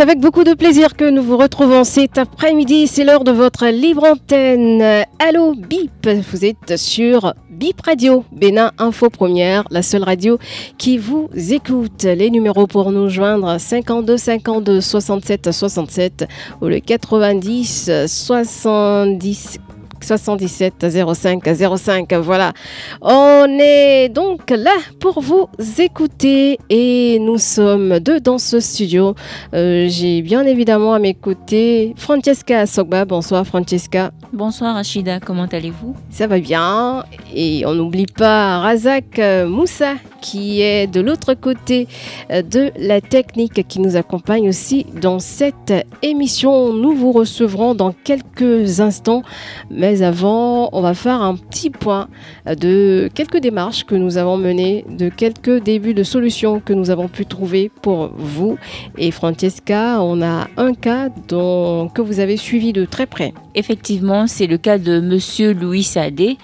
C'est avec beaucoup de plaisir que nous vous retrouvons cet après-midi. C'est l'heure de votre libre antenne. Allô Bip, vous êtes sur Bip Radio, Bénin Info Première, la seule radio qui vous écoute. Les numéros pour nous joindre 52 52 67 67 ou le 90 70 77 05 05. Voilà. On est donc là pour vous écouter et nous sommes deux dans ce studio. Euh, j'ai bien évidemment à mes côtés Francesca Sogba. Bonsoir Francesca. Bonsoir Rachida, comment allez-vous? Ça va bien. Et on n'oublie pas Razak Moussa qui est de l'autre côté euh, de la technique qui nous accompagne aussi dans cette émission. Nous vous recevrons dans quelques instants, mais avant, on va faire un petit point de quelques démarches que nous avons menées, de quelques débuts de solutions que nous avons pu trouver pour vous. Et Francesca, on a un cas dont, que vous avez suivi de très près. Effectivement, c'est le cas de Monsieur Louis Sadé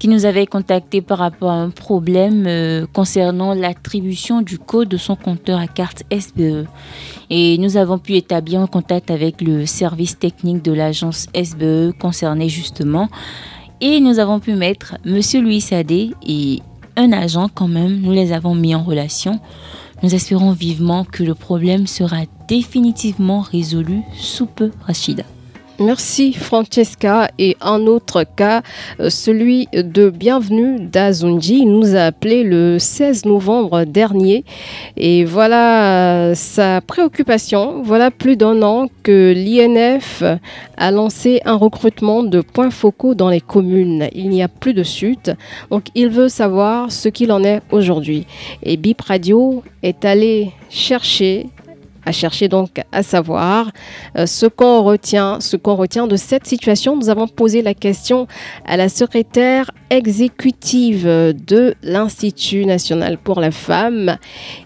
qui nous avait contacté par rapport à un problème euh, concernant l'attribution du code de son compteur à carte SBE. Et nous avons pu établir un contact avec le service technique de l'agence SBE concerné justement. Et nous avons pu mettre Monsieur Louis Sadé et un agent quand même, nous les avons mis en relation. Nous espérons vivement que le problème sera définitivement résolu sous peu, Rachida. Merci Francesca. Et un autre cas, euh, celui de Bienvenue d'Azunji, nous a appelé le 16 novembre dernier. Et voilà euh, sa préoccupation. Voilà plus d'un an que l'INF a lancé un recrutement de points focaux dans les communes. Il n'y a plus de suite. Donc il veut savoir ce qu'il en est aujourd'hui. Et Bip Radio est allé chercher à chercher donc à savoir euh, ce qu'on retient, ce qu'on retient de cette situation. Nous avons posé la question à la secrétaire exécutive de l'Institut national pour la femme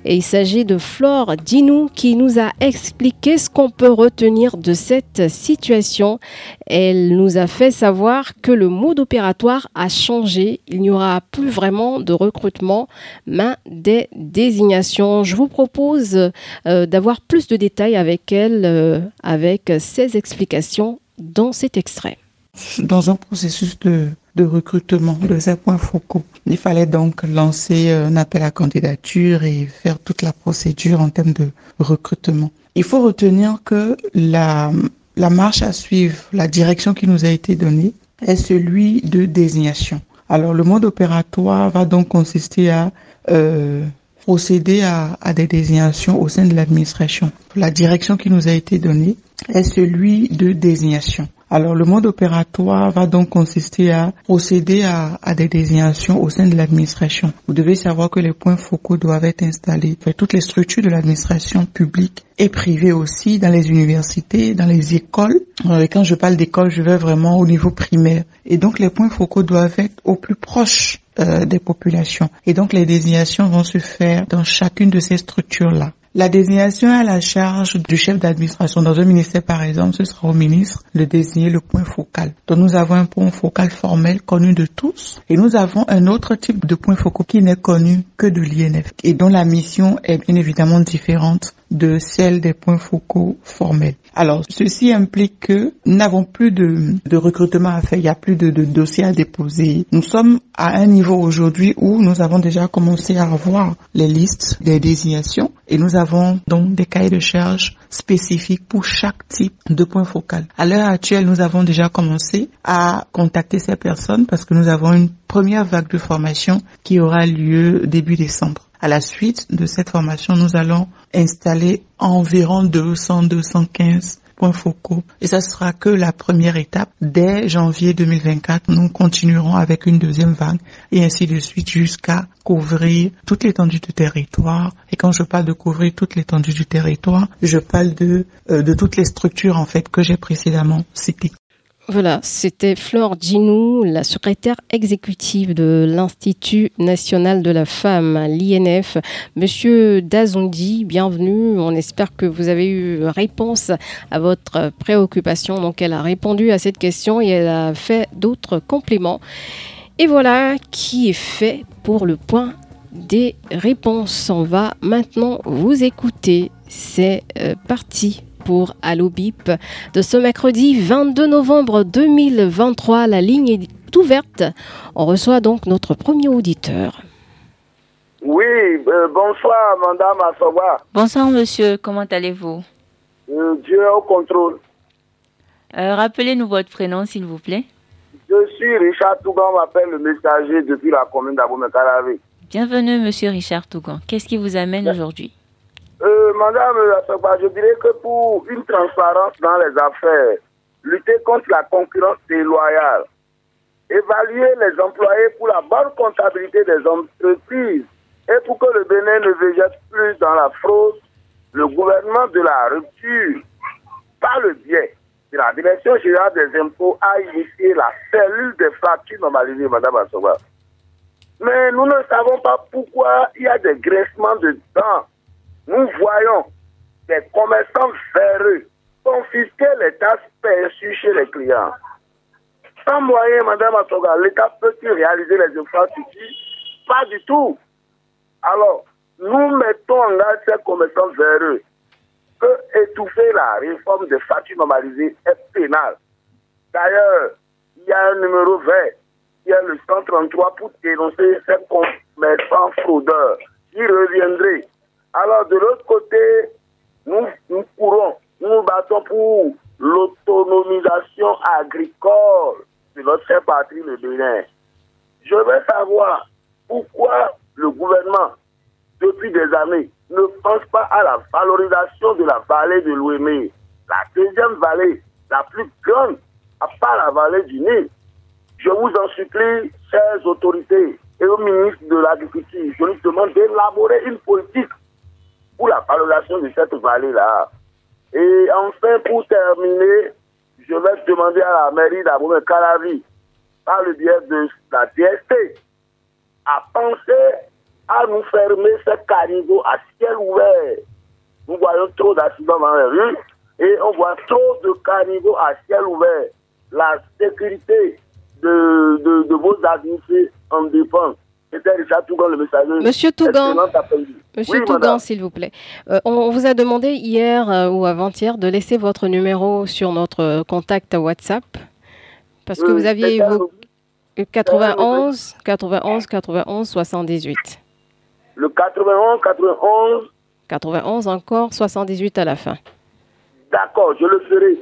et il s'agit de Flore Dinou qui nous a expliqué ce qu'on peut retenir de cette situation. Elle nous a fait savoir que le mode opératoire a changé. Il n'y aura plus vraiment de recrutement, mais des désignations. Je vous propose euh, d'avoir plus de détails avec elle, euh, avec ses explications dans cet extrait. Dans un processus de, recrutement de ces points focaux, il fallait donc lancer un appel à candidature et faire toute la procédure en termes de recrutement. Il faut retenir que la, marche à suivre, la direction qui nous a été donnée, est celui de désignation. Alors le mode opératoire va donc consister à euh, procéder à, des désignations au sein de l'administration. La direction qui nous a été donnée est celui de désignation. Alors le mode opératoire va donc consister à procéder à, à des désignations au sein de l'administration. Vous devez savoir que les points focaux doivent être installés dans toutes les structures de l'administration publique et privée aussi, dans les universités, dans les écoles. Et quand je parle d'école, je vais vraiment au niveau primaire. Et donc les points focaux doivent être au plus proche euh, des populations. Et donc les désignations vont se faire dans chacune de ces structures-là. La désignation à la charge du chef d'administration dans un ministère, par exemple, ce sera au ministre de désigner le point focal. Donc nous avons un point focal formel connu de tous et nous avons un autre type de point focal qui n'est connu que de l'INF et dont la mission est bien évidemment différente de celle des points focaux formels. Alors, ceci implique que nous n'avons plus de, recrutement à faire, il n'y a plus de, dossiers à déposer. Nous sommes à un niveau aujourd'hui où nous avons déjà commencé à revoir les listes des désignations et nous avons donc des cahiers de charges spécifiques pour chaque type de point focal. À l'heure actuelle, nous avons déjà commencé à contacter ces personnes parce que nous avons une première vague de formation qui aura lieu début décembre. À la suite de cette formation, nous allons installer environ 200-215 points focaux. Et ça sera que la première étape. Dès janvier 2024, nous continuerons avec une deuxième vague et ainsi de suite jusqu'à couvrir toute l'étendue du territoire. Et quand je parle de couvrir toute l'étendue du territoire, je parle de, euh, de toutes les structures en fait que j'ai précédemment citées. Voilà, c'était Flore Ginou, la secrétaire exécutive de l'Institut national de la femme, l'INF. Monsieur Dazondi, bienvenue. On espère que vous avez eu réponse à votre préoccupation. Donc, elle a répondu à cette question et elle a fait d'autres compléments. Et voilà qui est fait pour le point des réponses. On va maintenant vous écouter. C'est euh, parti pour Allo Bip de ce mercredi 22 novembre 2023. La ligne est ouverte. On reçoit donc notre premier auditeur. Oui, euh, bonsoir, madame Assoba. Bonsoir, monsieur. Comment allez-vous? Euh, Dieu est au contrôle. Euh, Rappelez-nous votre prénom, s'il vous plaît. Je suis Richard Tougan, on m'appelle le messager depuis la commune d'Abomey-Calavé. Bienvenue, monsieur Richard Tougan. Qu'est-ce qui vous amène aujourd'hui? Madame Assoba, je dirais que pour une transparence dans les affaires, lutter contre la concurrence déloyale, évaluer les employés pour la bonne comptabilité des entreprises et pour que le Bénin ne végète plus dans la fraude, le gouvernement de la rupture, par le biais de la Direction générale des impôts, a initié la cellule des fractures normalisées, Madame Assoba. Mais nous ne savons pas pourquoi il y a des graissements de dents. Nous voyons des commerçants véreux confisquer les tasses perçues chez les clients. Sans moyen, Madame Assoga, l'État peut-il réaliser les infrastructures Pas du tout. Alors, nous mettons en garde ces commerçants véreux que étouffer la réforme des factures normalisées est pénal. D'ailleurs, il y a un numéro vert, il y a le 133 pour dénoncer ces commerçants fraudeurs qui reviendraient. Alors, de l'autre côté, nous, nous courons, nous battons pour l'autonomisation agricole de notre chère patrie, le Bénin. Je veux savoir pourquoi le gouvernement, depuis des années, ne pense pas à la valorisation de la vallée de l'Ouémé, la deuxième vallée, la plus grande, à part la vallée du Nil. Je vous en supplie, chères autorités et au ministre de l'Agriculture, je lui demande d'élaborer une politique pour la valorisation de cette vallée-là. Et enfin, pour terminer, je vais demander à la mairie d'Abomey Calavi, par le biais de la DST, à penser à nous fermer ces caniveaux à ciel ouvert. Nous voyons trop d'accidents dans les rues et on voit trop de caniveaux à ciel ouvert. La sécurité de, de, de vos administrés en dépend. Monsieur Tougan. Monsieur Oui, Tougan, s'il vous plaît. Euh, on vous a demandé hier euh, ou avant-hier de laisser votre numéro sur notre euh, contact WhatsApp parce que vous aviez euh, 91 91 91 78. Le 91, 91, 91 encore 78 à la fin. d'accord, je le ferai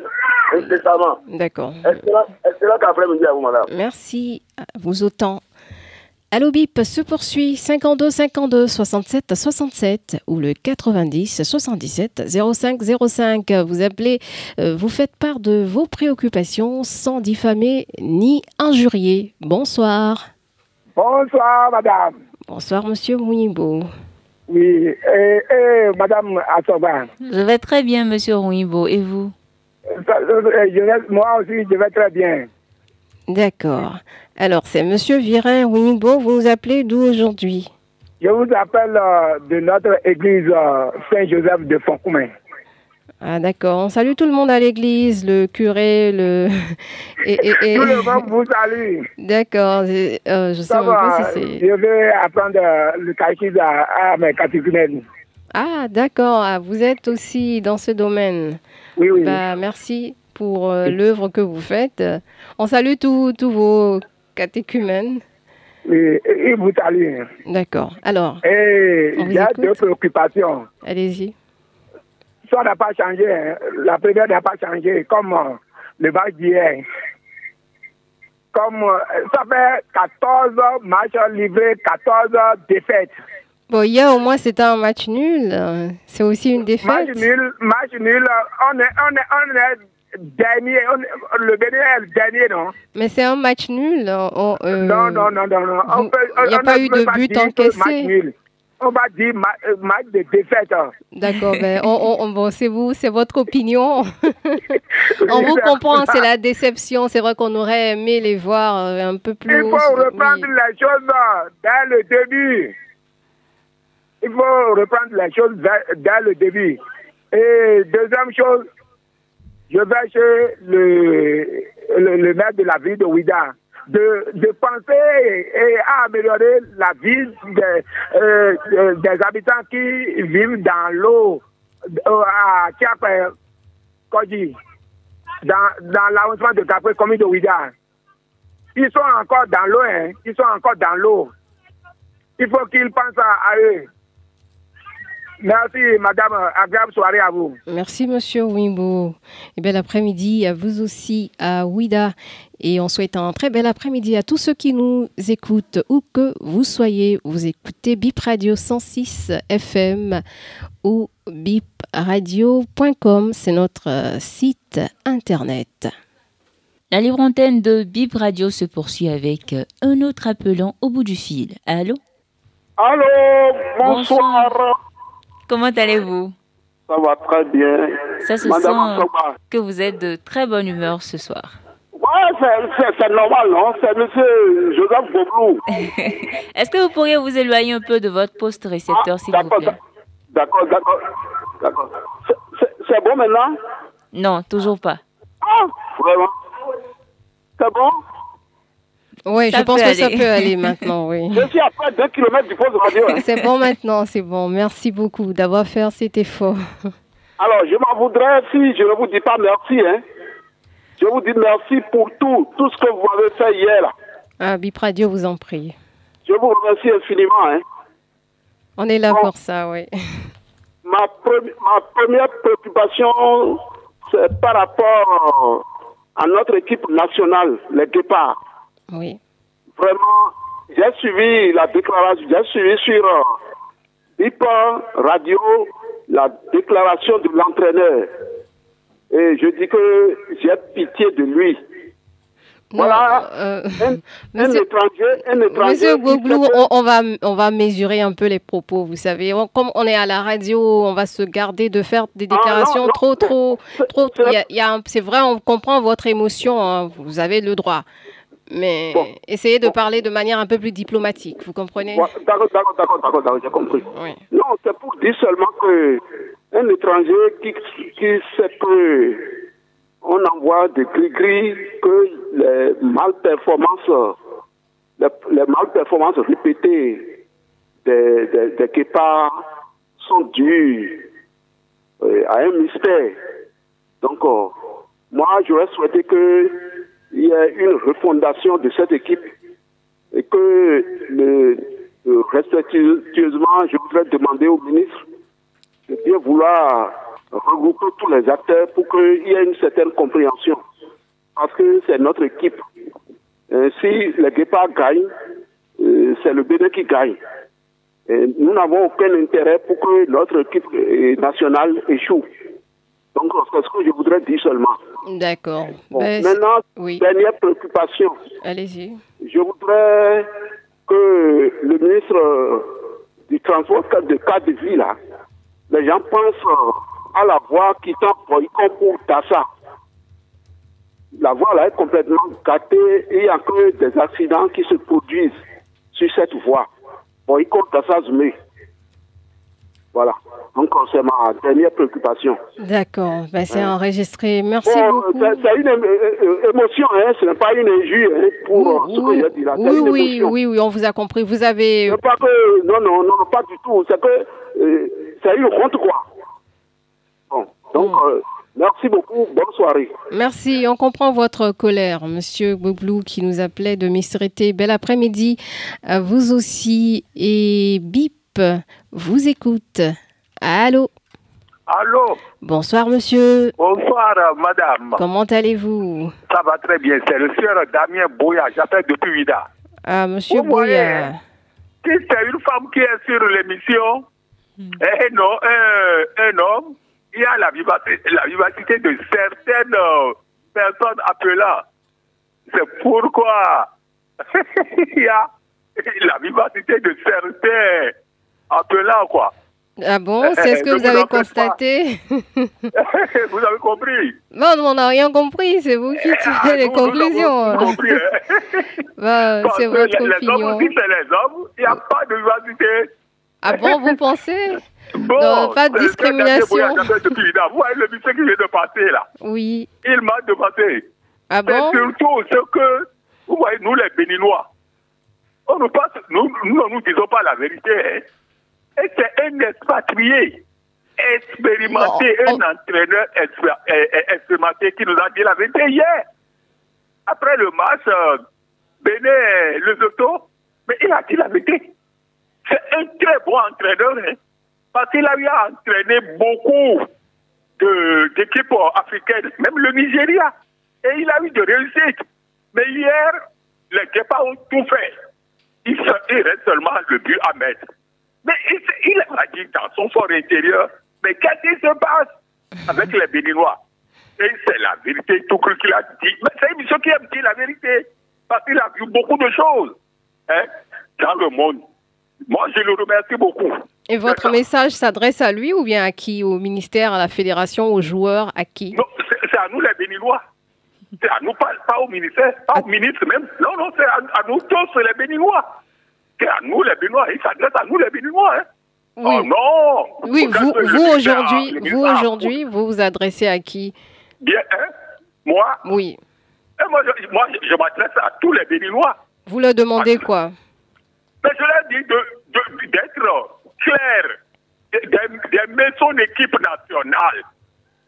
incessamment. D'accord. Excellent, excellent après-midi à vous, madame? Merci à vous autant. Allo Bip se poursuit 52 52 67 67 ou le 90 77 05 05. Vous appelez, euh, vous faites part de vos préoccupations sans diffamer ni injurier. Bonsoir. Bonsoir, madame. Bonsoir, monsieur Mouimbo. Oui, et, et madame Assoba. Je vais très bien, monsieur Rouibo. Et vous? Ça, euh, je vais- moi aussi, je vais très bien. D'accord. Alors, c'est monsieur Virin Mouimbo. Vous nous appelez d'où aujourd'hui? Je vous appelle euh, de notre église euh, Saint-Joseph de Foncoumin. Ah, d'accord. On salue tout le monde à l'église, le curé, le. Et, et- et- Tout le monde vous salue. D'accord. euh, je sais Ça même va, pas si c'est. je vais apprendre le catéchisme à, à mes catéchumènes. Ah, d'accord. Ah, vous êtes aussi dans ce domaine. Oui, oui. Bah, merci pour l'œuvre que vous faites. On salue tous vos catéchumènes. oui. Et- vous saluent. D'accord. Alors, Et il y a écoute. deux préoccupations. allez-y. Ça n'a pas changé. hein. La première n'a pas changé, comme euh, le match d'hier. Comme euh, ça fait 14 matchs livrés, 14 défaites. Bon, hier, au moins, c'était un match nul. Euh, C'est aussi une Match défaite. nul, match nul. On est, on est, on est dernier. on le Bénin est le dernier, non? Mais c'est un match nul. On- euh, Non, non, non, non. non. vous- il n'y a on pas eu de but encaissé. on va dire euh, match de défaite. D'accord, ben, bon, c'est vous, c'est votre opinion. on vous comprend, c'est la déception. C'est vrai qu'on aurait aimé les voir euh, un peu plus. Il faut reprendre les choses dans le début. Il faut reprendre les choses dans le début. Et deuxième chose, je vais chez le, le, maire de la ville de Ouida de, de penser et, à améliorer la vie des, euh, des habitants qui vivent dans l'eau euh, à Tiapé, dans, dans l'arrondissement de Capé, commune de Ouida. Ils sont encore dans l'eau, hein. ils sont encore dans l'eau. Il faut qu'ils pensent à eux. Merci, madame. Agréable soirée à vous. Merci, monsieur Wimbo. Et bel après-midi à vous aussi, à Ouida. Et on souhaite un très bel après-midi à tous ceux qui nous écoutent, où que vous soyez. Vous écoutez Bip Radio 106 FM ou bipradio.com. C'est notre euh, site internet. La libre antenne de Bip Radio se poursuit avec euh, un autre appelant au bout du fil. Allô? Allô, bonsoir. Comment allez-vous Ça va très bien. Ça se sent que vous êtes de très bonne humeur ce soir. Ouais, c'est normal, non C'est monsieur Joseph Boblou. Est-ce que vous pourriez vous éloigner un peu de votre poste récepteur, ah, s'il vous plaît D'accord, d'accord. D'accord. C'est bon maintenant? Non, toujours pas. Ah, vraiment? C'est bon? Oui, je pense que ça peut aller maintenant, oui. Je suis à près de 2 km du poste de radio. Hein. C'est bon maintenant, c'est bon. Merci beaucoup d'avoir fait cet effort. Alors, je m'en voudrais si je ne vous dis pas merci. Hein. Je vous dis merci pour tout, tout ce que vous avez fait hier. Ah, Bipradio vous en prie. Je vous remercie infiniment. Hein. On est là pour ça, oui. Ma, ma première préoccupation, c'est par rapport à notre équipe nationale, les Guépards. Oui. Vraiment, j'ai suivi la déclaration, j'ai suivi sur euh, Radio la déclaration de l'entraîneur. Et je dis que j'ai pitié de lui. voilà, euh, un, étranger, un étranger. Monsieur Gouglou, on, va, on va mesurer un peu les propos, vous savez. comme on est à la radio, on va se garder de faire des ah, déclarations trop, trop, trop. C'est vrai, on comprend votre émotion, hein, vous avez le droit. Mais essayez de parler de manière un peu plus diplomatique, vous comprenez? D'accord, d'accord, d'accord, d'accord, j'ai compris. Non, c'est pour dire seulement que un étranger qui, qui sait que on envoie des gris-gris, que les malperformances, les, les malperformances répétées des, des, des sont dues euh, à un mystère. Donc, euh, moi, j'aurais souhaité que il y a une refondation de cette équipe et que le, respectueusement, je voudrais demander au ministre de bien vouloir regrouper tous les acteurs pour qu'il y ait une certaine compréhension. Parce que c'est notre équipe. si les Guépards gagnent, euh, c'est le Bénin qui gagne. Et nous n'avons aucun intérêt pour que notre équipe euh, nationale échoue. Donc, c'est ce que je voudrais dire seulement. D'accord. Ben, maintenant, dernière préoccupation. Allez-y. Je voudrais que le ministre du transport de cas de vie, là, les gens pensent à la voie qui tend pour Tassa. La voie là est complètement gâtée et il n'y a que des accidents qui se produisent sur cette voie. Boycott Tassa Zumé. Voilà. Encore, c'est ma dernière préoccupation. D'accord. Ben, c'est enregistré. Merci beaucoup. C'est une émotion, hein. ce n'est pas une injure hein, pour oui, ce que j'ai dit là. Oui, oui, oui, oui, on vous a compris. Vous avez. Pas que, non, non, non, pas du tout. C'est que euh, c'est une honte, quoi. Bon. Donc, mm. euh, Merci beaucoup. Bonne soirée. Merci. On comprend votre colère, Monsieur Boblou, qui nous appelait de Mistrité. Bel après-midi à vous aussi. Et bip, vous écoute. Allô Allô Bonsoir, monsieur. Bonsoir, madame. Comment allez-vous Ça va très bien. C'est le sieur Damien Boya. J'appelle depuis Vida. Ah, monsieur Boya. c'est une femme qui est sur l'émission, hmm. un, un, homme, il y a la vivacité, la vivacité de certaines euh, personnes appelant. C'est pourquoi il y a la vivacité de certains appelant, quoi. Ah bon, c'est ce que vous avez constaté Vous avez compris Non, on n'a rien compris, c'est vous qui Ah, tirez les nous, nous conclusions. avons compris, hein. Bah, Parce c'est votre les, les hommes opinion. aussi, c'est les hommes. Il n'y a pas de diversité. Ah bon, vous pensez Bon, Non, pas de discrimination. Vous voyez le monsieur qui vient de passer là. Oui. Il m'a demandé. Ah C'est bon surtout ce que, vous voyez, nous les Béninois, on nous passe, nous, nous ne nous disons pas la vérité. hein. Et c'est un expatrié, expérimenté, Non, un entraîneur eh, eh, expérimenté qui nous a dit la vérité hier. Après le match, euh, Bénin, le Zoto, mais il a dit la vérité. C'est un très bon entraîneur, hein, parce qu'il a eu à entraîner beaucoup d'équipes africaines, même le Nigeria. Et il a eu de réussite. Mais hier, les Kepa ont tout fait. Il, il reste seulement le but à mettre. Mais il, a dit dans son fort intérieur, mais qu'est-ce qui se passe avec les Béninois? Et c'est la vérité, tout ce qu'il a dit. Mais c'est une qui aime dire la vérité, parce qu'il a vu beaucoup de choses hein, dans le monde. Moi, je le remercie beaucoup. Et votre message s'adresse à lui ou bien à qui? Au ministère, à la fédération, aux joueurs, à qui? Non, c'est à nous les Béninois. C'est à nous, pas, pas au ministère, pas au ministre même. Non, non, c'est à, à nous tous les Béninois. C'est à nous les Béninois. Il s'adresse à nous les Béninois. Hein. Oui. Oh non Oui, vous, vous aujourd'hui, vous aujourd'hui, vous vous adressez à qui? Bien, hein Moi, Oui. hein, moi, je, moi, je- je m'adresse à tous les Béninois. Vous leur demandez quoi? Mais je leur dis de- d'être clair, de- d'aimer son équipe nationale.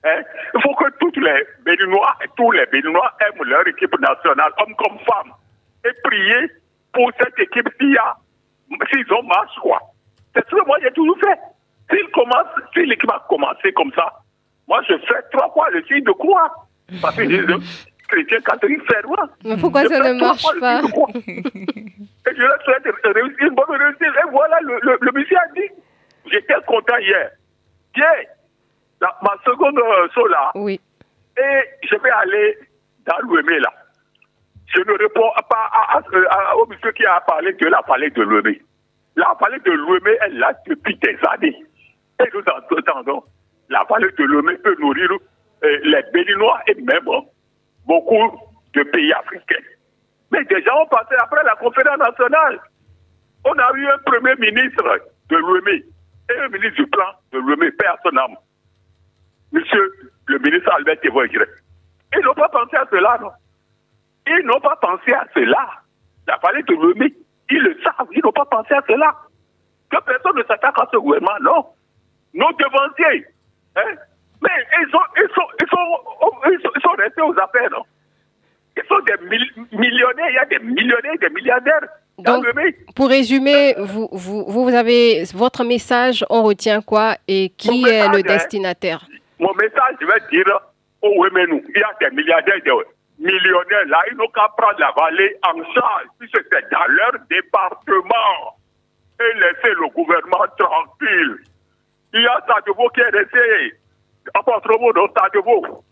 Hein? Il faut que tous les Béninois, tous les Béninois aiment leur équipe nationale, hommes comme femmes, et prier pour cette équipe s'il y a, s'ils ont marche, quoi. C'est ce que moi j'ai toujours fait. S'il commence, si l'équipe a commencé comme ça, moi je fais trois fois le signe de croix. Parce qu'ils disent, chrétien catholique fervent. Mais pourquoi Je ça ne marche pas. Et je leur souhaite réussir, une bonne réussite. Et voilà, le, le, le monsieur a dit, j'étais content hier. Tiens, ma seconde euh, là, Oui. et je vais aller dans l'UME là. Je ne réponds pas à, au monsieur qui a parlé de la parlé de l'UME. La vallée de l'UME est là depuis des années. Et nous entendons, la vallée de l'UME peut nourrir euh, les Béninois et même beaucoup de pays africains. Mais gens ont passé après la conférence nationale. On a eu un premier ministre de l'UME et un ministre du plan de l'UME, père. Monsieur le ministre Albert Thévoïgre. Ils n'ont pas pensé à cela, non Ils n'ont pas pensé à cela. La vallée de l'UME, ils le savent, ils n'ont pas pensé à cela. Que personne ne s'attaque à ce gouvernement, non. Nos devanciers, hein mais ils sont, ils, sont, ils, sont, ils, sont, ils sont restés aux affaires, non Ils sont des mil- millionnaires, il y a des millionnaires, des milliardaires Donc. Pour résumer, vous, vous, vous avez votre message, on retient quoi et qui est le hein. destinataire? Mon message, je vais dire au Wemenu, il y a des milliardaires, des millionnaires là, ils n'ont qu'à prendre la vallée en charge, puisque c'est dans leur département. Et laisser le gouvernement tranquille. Il y a Sadebo qui est resté à Portromo dans Sadebo.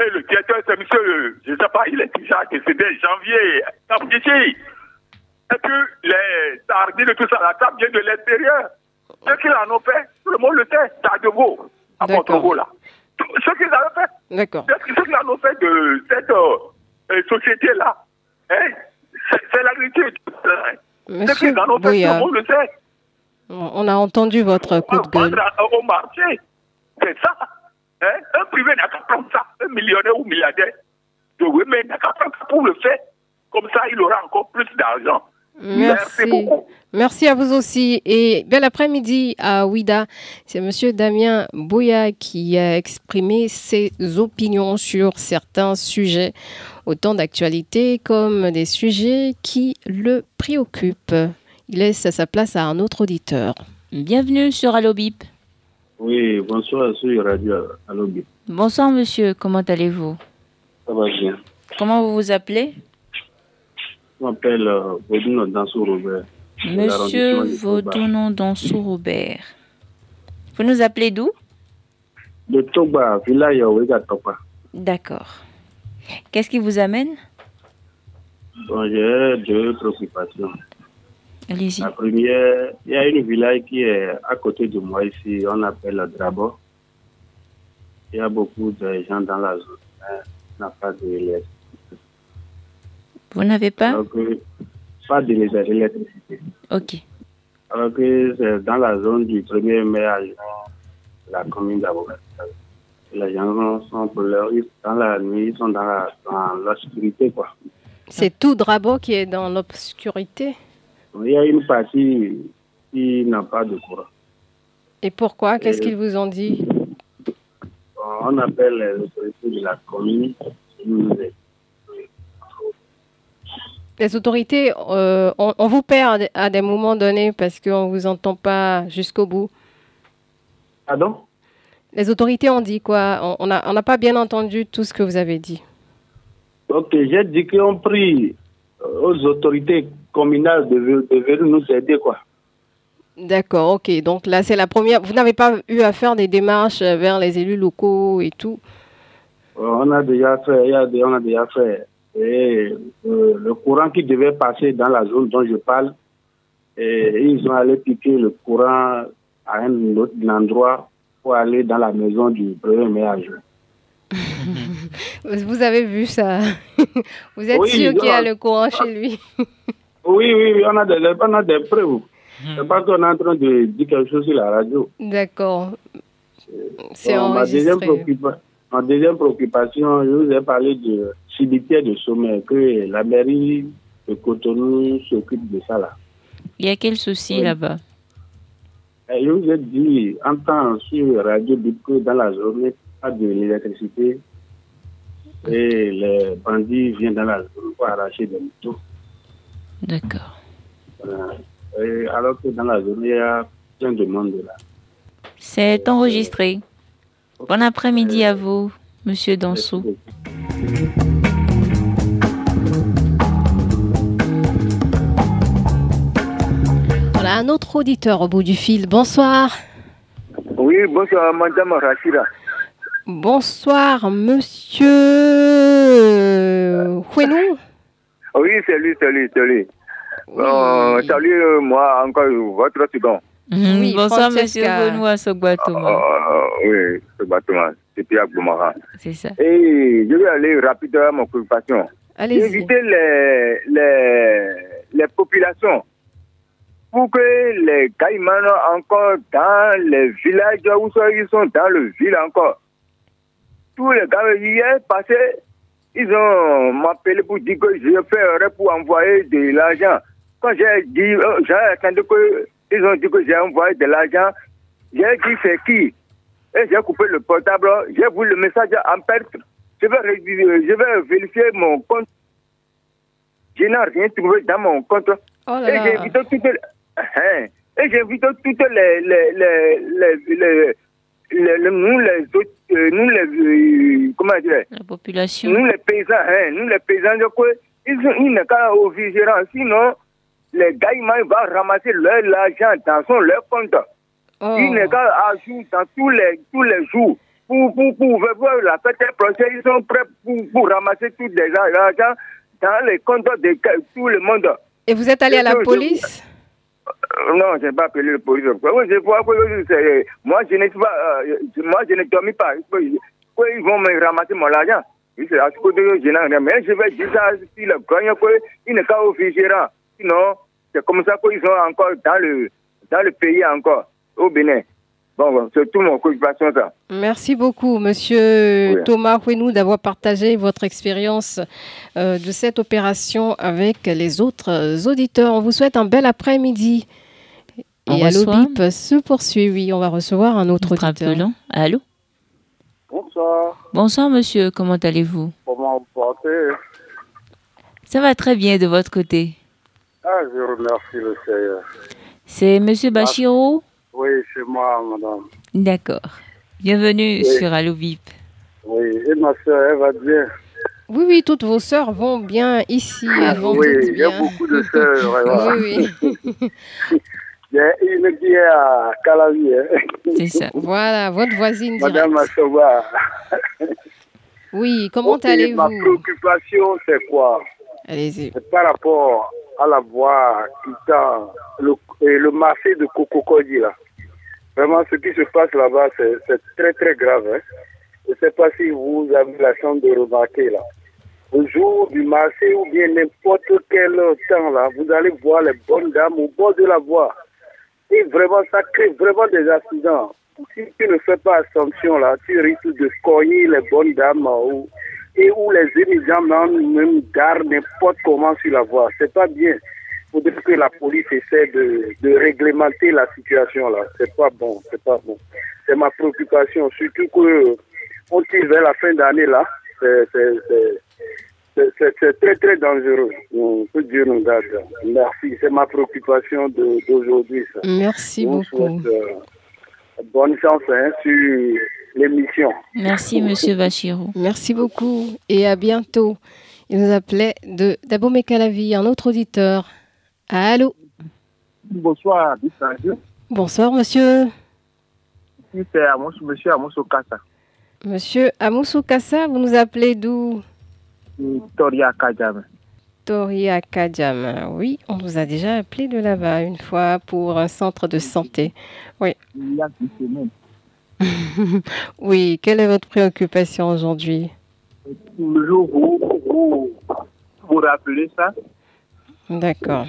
Et le directeur, c'est monsieur, je ne sais pas, il est déjà décédé janvier, Kapkichi. Et puis les sardines et tout ça, la table vient de l'extérieur. Ceux qui l'en ont fait, tout le monde le sait, Sadebo. Portromo là. Tout- Ceux qui l'ont fait, D'accord. ceux ceux qui en ont fait de cette euh, euh, société-là, hein, c'est c'est l'agriculture. Hein. Ceux Monsieur qui en ont fait, tout le monde le sait. on a entendu votre coup de gueule. à- au marché, c'est ça. Hein? Un privé n'a qu'à prendre ça, un millionnaire ou milliardaire. Oui, mais n'a qu'à prendre ça pour le faire. Comme ça, il aura encore plus d'argent. Merci. beaucoup. Merci à vous aussi. Et bel après-midi à Ouida. C'est Monsieur Damien Boya qui a exprimé ses opinions sur certains sujets, autant d'actualité comme des sujets qui le préoccupent. Il laisse sa place à un autre auditeur. Bienvenue sur Allo Bip. Oui, bonsoir sur Radio Alobi. Bonsoir monsieur, comment allez-vous? Ça va bien. Comment vous vous appelez? M'appelle Bodino Dansou Robert. de Monsieur de Toba. Vaudonon Dansou Robert. Vous nous appelez d'où? De Toba, Villa Yawega Topa. D'accord. Qu'est-ce qui vous amène? Bon, j'ai deux préoccupations. Allez-y. La première, il y a une village qui est à côté de moi ici, on appelle le Drabo. Il y a beaucoup de gens dans la zone, mais on n'a pas d'électricité. Vous n'avez pas? Que, Pas d'électricité. Ok. Alors que c'est dans la zone du premier mai à la commune d'Avocat. Les gens sont pour leur, dans la nuit, ils sont dans l'obscurité, quoi. C'est tout Drabo qui est dans l'obscurité? Il y a une partie qui n'a pas de courant. Et pourquoi? Qu'est-ce qu'ils vous ont dit? On appelle les autorités de la commune. ils nous. Les autorités, euh, on, on vous perd à des moments donnés parce qu'on ne vous entend pas jusqu'au bout. Pardon? Les autorités ont dit quoi? On on n'a on n'a pas bien entendu tout ce que vous avez dit. Ok, j'ai dit qu'on prie euh, aux autorités communales de, de venir nous aider, quoi. D'accord, ok. Donc là, c'est la première. Vous n'avez pas eu à faire des démarches vers les élus locaux et tout? Euh, On a déjà fait, on a déjà fait. Et euh, le courant qui devait passer dans la zone dont je parle, et ils ont allé piquer le courant à un autre endroit pour aller dans la maison du premier ménage. Vous avez vu ça? Vous êtes Oui, sûr qu'il y a le courant chez lui? Oui, oui, oui, on a des, on a des preuves. C'est pas qu'on est en train de dire quelque chose sur la radio. D'accord. C'est Bon, ma, deuxième ma deuxième préoccupation, je vous ai parlé de cimetière de sommet, que la mairie de Cotonou s'occupe de ça là. Il y a quel souci là-bas? Et je vous ai dit, en temps sur Radio que dans la journée, pas de l'électricité et les bandits viennent dans la zone pour arracher des motos. D'accord. Voilà. Et alors que dans la journée, il y a plein de monde là. C'est enregistré. Bon après-midi à vous, Monsieur Dansou. Un autre auditeur au bout du fil. Bonsoir. Oui, bonsoir, madame Rachida. Bonsoir, monsieur Houenou. Oui, salut, salut, salut. Euh, salut, euh, moi, encore votre second. Mhm, Bonsoir, Monsieur Francesca. Benoît Sogbatoma. Euh, oui, c'est bâtiment, c'est Pierre Boumara. C'est ça. Et je vais aller rapidement à mon occupation. Allez-y. Inviter les, les, les populations pour que les caïmans encore dans les villages où ils sont dans le ville encore. Tous les gars hier passé, ils ont m'appelé pour dire que je ferais pour envoyer de l'argent. Quand j'ai dit, euh, j'ai attendu que ils ont dit que j'ai envoyé de l'argent, j'ai dit c'est qui? Et j'ai coupé le portable, j'ai vu le message en perte. Je vais, je vais vérifier mon compte. Je n'ai rien trouvé dans mon compte. Oh là et j'ai les, Hein? et j'ai invité toutes les, les, les, les, les, les- les- nous les autres, euh, nous les, euh, comment dire, La population. nous les paysans, hein, nous les paysans, de quoi, ils, sont- ils n'ont qu'à au vigilants, sinon, les gars, ils vont ramasser leur l'argent dans son, leur compte. Oh. Ils n'ont qu'à ajouter dans tous les, tous les jours. Pour, pour, pour voir la fête prochaine, ils sont prêts pour, pour ramasser tout les l'argent dans les comptes de tout le monde. Et vous êtes allé à la police? Non, je n'ai pas appelé le police. Moi, je ne pas, euh, moi, je ne dormis pas. Ils vont me ramasser mon argent. Mais je vais dire ça si le gagne, qu'il n'est au vigérant. Sinon, c'est comme ça qu'ils sont encore dans le, dans le pays encore, au Bénin. C'est tout mon occupation, ça. Merci beaucoup, monsieur Oui. Thomas Houenou, d'avoir partagé votre expérience euh, de cette opération avec les autres auditeurs. On vous souhaite un bel après-midi. Et Allo Bip se poursuit. Oui, on va recevoir un autre Notre auditeur. appelant. Allô? Bonsoir, Bonsoir, monsieur. Comment allez-vous? Comment vous portez? Ça va très bien de votre côté. Ah, je remercie le Seigneur. C'est monsieur Bachiro Oui, c'est moi, madame. D'accord. Bienvenue Oui. sur Allo Vip. Oui, et ma soeur, elle va bien. Oui, oui, toutes vos sœurs vont bien ici. Elles vont oui, il y a beaucoup de sœurs. vraiment. oui, oui. Il y a une qui est à Calavi. Hein. C'est ça. Voilà, votre voisine Madame. Massoba. Oui, comment Ok, Ma allez-vous? préoccupation, c'est quoi? Allez-y. C'est par rapport à la voie quittant le, le marché de Cococodi là. Vraiment, ce qui se passe là-bas, c'est très très grave. Hein. Je ne sais pas si vous avez la chance de remarquer là. Le jour du marché ou bien n'importe quel temps là, vous allez voir les bonnes dames au bord de la voie. Et vraiment, ça crée vraiment des accidents. Si tu ne fais pas attention là, tu risques de cogner les bonnes dames ou, et où les émigrants même gardent n'importe comment sur la voie. C'est pas bien. Il faudrait que la police essaie de, de réglementer la situation là. C'est pas bon, c'est pas bon. C'est ma préoccupation, surtout que on tire vers la fin d'année là. C'est très très dangereux. Que Dieu nous garde. Merci, c'est ma préoccupation d'aujourd'hui. Merci beaucoup. Euh, bonne chance hein, sur l'émission. Merci, Monsieur Vachirou. Merci beaucoup et à bientôt. Il nous appelait de Dabomé Calavi, un autre auditeur. Allô? Bonsoir, Bonsoir, monsieur. C'est monsieur Amoussou Kassa. Monsieur Amoussou Kassa, vous nous appelez d'où? Toria Kajam. Toria Kajam, oui, on nous a déjà appelé de là-bas une fois pour un centre de santé. Oui. Il y a une semaine. oui, quelle est votre préoccupation aujourd'hui? Toujours vous, vous, vous rappelez ça? D'accord.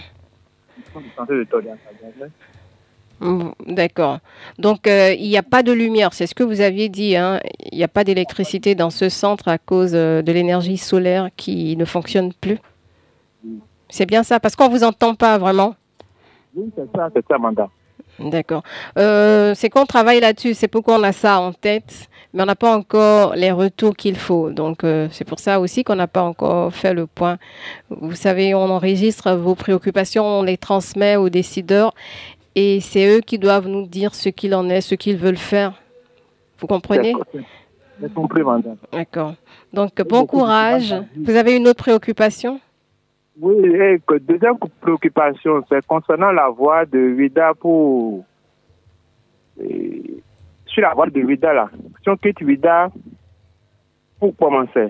Mm, d'accord. Donc, euh, il n'y a pas de lumière, c'est ce que vous aviez dit. Hein. Il n'y a pas d'électricité dans ce centre à cause euh, de l'énergie solaire qui ne fonctionne plus. C'est bien ça, parce qu'on ne vous entend pas vraiment. Oui, c'est ça, c'est ça, mandat. D'accord. Euh, c'est qu'on travaille là-dessus, c'est pourquoi on a ça en tête, mais on n'a pas encore les retours qu'il faut. Donc euh, c'est pour ça aussi qu'on n'a pas encore fait le point. Vous savez, on enregistre vos préoccupations, on les transmet aux décideurs et c'est eux qui doivent nous dire ce qu'il en est, ce qu'ils veulent faire. Vous comprenez? D'accord. Donc bon courage. Vous avez une autre préoccupation? Oui, et deuxième préoccupation, c'est concernant la voie de Vida pour. sur la voie de Vida, là. Si on quitte Vida, pour commencer.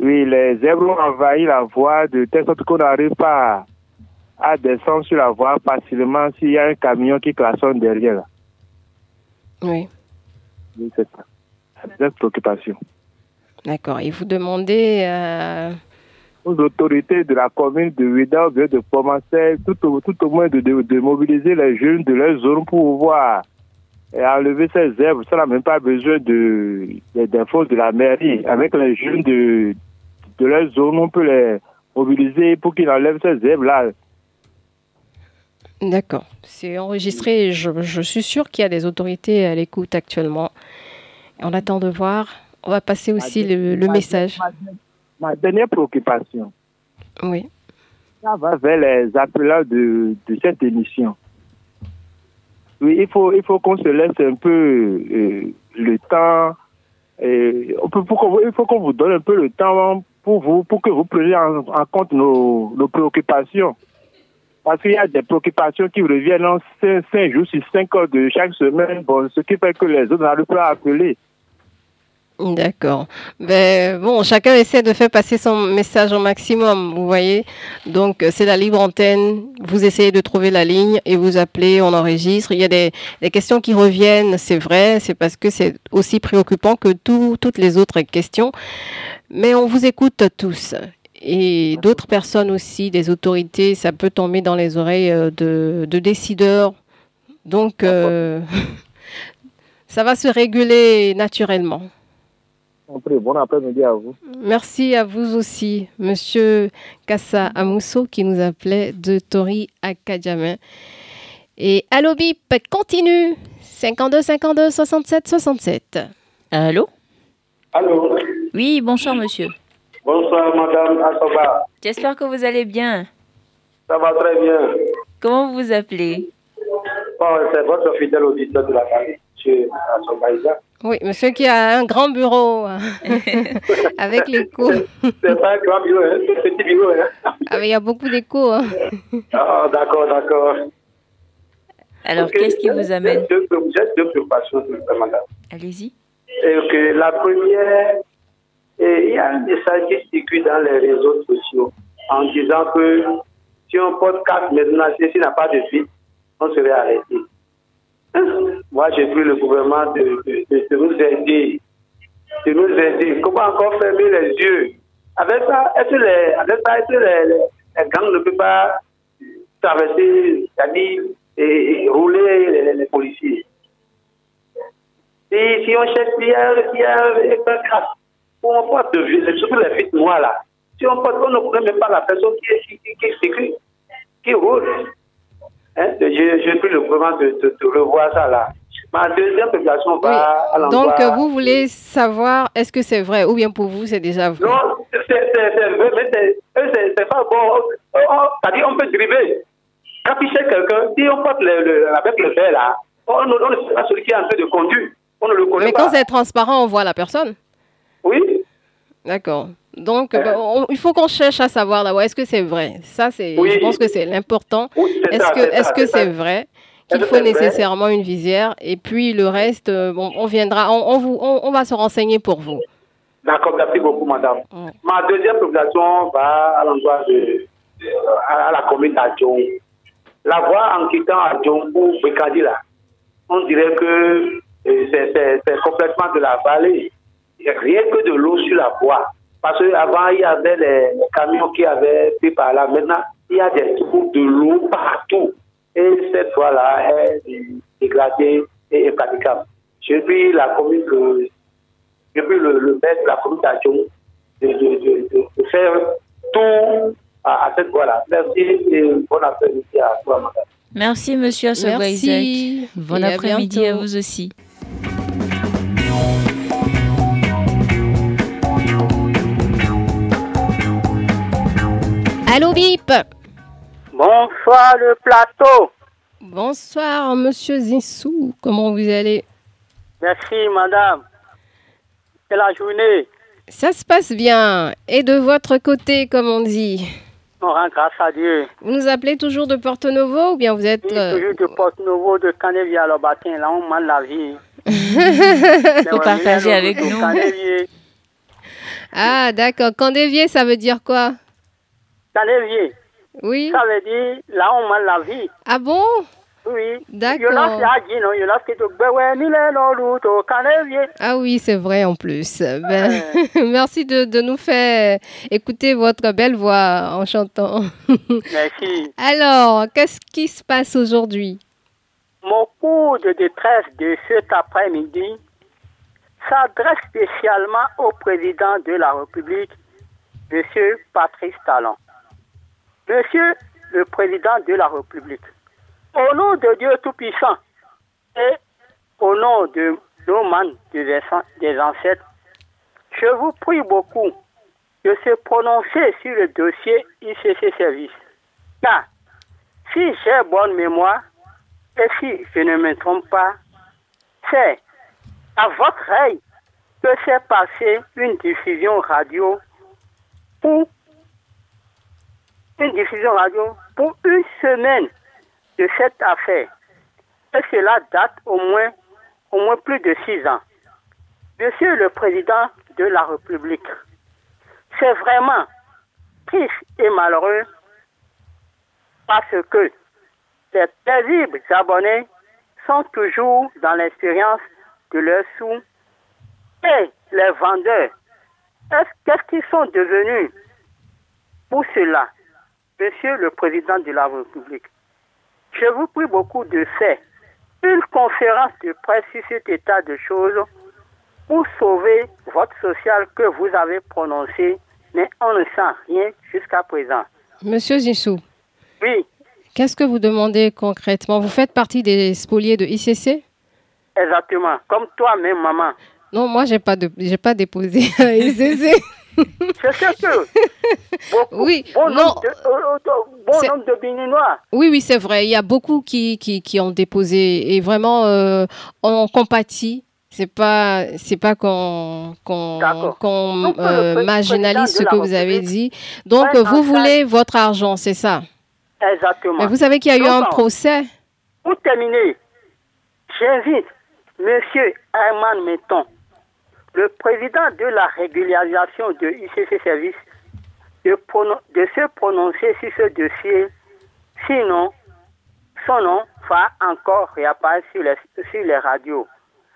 Oui, les zèbres ont envahi la voie de telle sorte qu'on n'arrive pas à, descendre sur la voie facilement s'il y a un camion qui klaxonne derrière. Oui. Oui, c'est ça. C'est une préoccupation. D'accord. Et vous demandez. Euh, aux autorités de la commune de Vida de commencer tout au, tout au moins de, de, mobiliser les jeunes de leur zone pour pouvoir enlever ces herbes. Ça n'a même pas besoin de, d'infos de la mairie. Avec les jeunes de, de leur zone, on peut les mobiliser pour qu'ils enlèvent ces herbes-là. D'accord. C'est enregistré. Je, je suis sûr qu'il y a des autorités à l'écoute actuellement. On attend de voir. On va passer aussi le, le message ma dernière préoccupation. Oui. Ça va vers les appelants de, de cette émission. Oui, il faut, il faut qu'on se laisse un peu euh, le temps. Et on peut, pour il faut qu'on vous donne un peu le temps pour vous, pour que vous preniez en, compte nos, nos, préoccupations. Parce qu'il y a des préoccupations qui reviennent en 5, jours sur 5 heures de chaque semaine, bon, ce qui fait que les autres n'arrivent pas à appeler. D'accord. Ben, bon, chacun essaie de faire passer son message au maximum, vous voyez. Donc, c'est la libre antenne. Vous essayez de trouver la ligne et vous appelez, on enregistre. Il y a des, questions qui reviennent, c'est vrai. C'est parce que c'est aussi préoccupant que toutes les autres questions. Mais on vous écoute tous. Et d'autres personnes aussi, des autorités, ça peut tomber dans les oreilles euh, de, décideurs. Donc, euh, ça va se réguler naturellement. Bon après-midi à vous. Merci à vous aussi, Monsieur Kassa Amousso, qui nous appelait de Tori Akadjamin. Et Allo Bip continue. 52 52 67 67. Allô Allô Oui, bonsoir, monsieur. Bonsoir, madame Assoba. J'espère que vous allez bien. Ça va très bien. Comment vous vous appelez? C'est votre fidèle auditeur de la famille, monsieur Assoba oui, monsieur qui a un grand bureau hein, avec l'écho. C'est pas un grand bureau, hein, c'est un petit bureau. Hein. Ah, mais il y a beaucoup d'écho. Hein. Ah, d'accord, d'accord. Alors, qu'est-ce qui vous amène J'ai deux, préoccupations, madame. Allez-y. Et la première, il y a un message qui circule dans les réseaux sociaux en disant que Si on porte carte maintenant, s'il n'a pas de vide, on serait arrêté. Moi, j'ai vu le gouvernement de, de, nous aider. De nous aider. Comment encore fermer les yeux? Avec ça, est-ce que les, que les, gangs ne peuvent pas traverser, c'est-à-dire et, rouler les, policiers? Si, on cherche, y a, cas, on porte de vie, surtout les vitres noires là, si on porte, on ne connaît même pas la personne qui, qui, qui, qui, qui roule. Hein? J'ai pris le moment de, de, de, revoir ça là. Ma deuxième population va à l'endroit. Donc, vous voulez savoir, est-ce que c'est vrai ou bien pour vous, c'est déjà vrai? Non, c'est vrai, mais c'est pas bon. C'est-à-dire, on peut driver. Capicher quelqu'un, si on porte le, le, avec le verre là, on, ne sait pas celui qui est en train de conduire. On ne le connaît mais pas. Mais quand c'est transparent, on voit la personne Oui. D'accord. Donc, ben, il faut qu'on cherche à savoir d'abord, est-ce que c'est vrai? Ça, c'est, je pense que c'est l'important. est-ce que, est-ce que c'est vrai? Qu'il faut nécessairement une visière Et puis le reste, euh, bon, on viendra, on, vous, on, va se renseigner pour vous. D'accord, merci beaucoup, madame. Ma deuxième population va à l'endroit de, à la commune d'Adjon. La voie en quittant Adjon pour on dirait que euh, c'est complètement de la vallée. Il n'y a rien que de l'eau sur la voie. Parce qu'avant, il y avait les, camions qui avaient pris par là. Maintenant, il y a des trous de l'eau partout. Et cette voie-là est dégradée et impraticable. J'ai pris la commune que, j'ai pris le, le maître de la communication de, de, de, faire tout à, cette voie-là. Merci et bon après-midi à toi, madame. Merci, monsieur Isaac. Bon après-midi à vous aussi. Allô, Bip Bonsoir, le plateau. Bonsoir, monsieur Zissou. Comment vous allez? Merci, madame. C'est la journée. Ça se passe bien. Et de votre côté, comme on dit? On rend grâce à Dieu. Vous nous appelez toujours de Porto Novo ou bien vous êtes. Oui, toujours de Porto Novo, de Canevia le bâtiment. Là, on mène la vie. Faut partager avec nous. Ah, d'accord. Candévier, ça veut dire quoi? Oui. Ça veut dire là on mène la vie. Ah bon? Oui. D'accord. Ah oui, c'est vrai en plus. Ben, merci de, de, nous faire écouter votre belle voix en chantant. Merci. Alors, qu'est-ce qui se passe aujourd'hui? Mon coup de détresse de cet après-midi s'adresse spécialement au président de la République, M. Patrice Talon. Monsieur le président de la République, au nom de Dieu Tout-Puissant et au nom de nos des ancêtres, je vous prie beaucoup de se prononcer sur le dossier ICC Service. Car, si j'ai bonne mémoire, et si je ne me trompe pas, c'est à votre œil que s'est passée une diffusion radio pour une diffusion radio pour une semaine de cette affaire. Et cela date au moins, au moins plus de six ans. Monsieur le Président de la République, c'est vraiment triste et malheureux parce que les paisibles abonnés sont toujours dans l'expérience de leurs sous et les vendeurs. Qu'est-ce qu'ils sont devenus pour cela? Monsieur le Président de la République, je vous prie beaucoup de faire une conférence de presse sur cet état de choses pour sauver votre social que vous avez prononcé, mais on ne sent rien jusqu'à présent. Monsieur Zissou. Oui. Qu'est-ce que vous demandez concrètement? Vous faites partie des spoliés de ICC Exactement, comme toi-même, maman. Non, moi, je n'ai pas, de, pas déposé à ICC. C'est sûr que oui, bon, non, nombre de, euh, bon nombre de Béninois. Oui, oui, c'est vrai. Il y a beaucoup qui, qui, qui ont déposé et vraiment euh, on compatit. C'est pas c'est pas qu'on qu'on euh, marginalise ce que vous avez dit. Donc vous voulez votre argent, c'est ça? Exactement. Mais vous savez qu'il y a eu un procès. Pour terminer, j'invite Monsieur Herman Metton le président de la régularisation de ICC Service de, se prononcer sur ce dossier Sinon, son nom va encore réapparaître sur les, radios.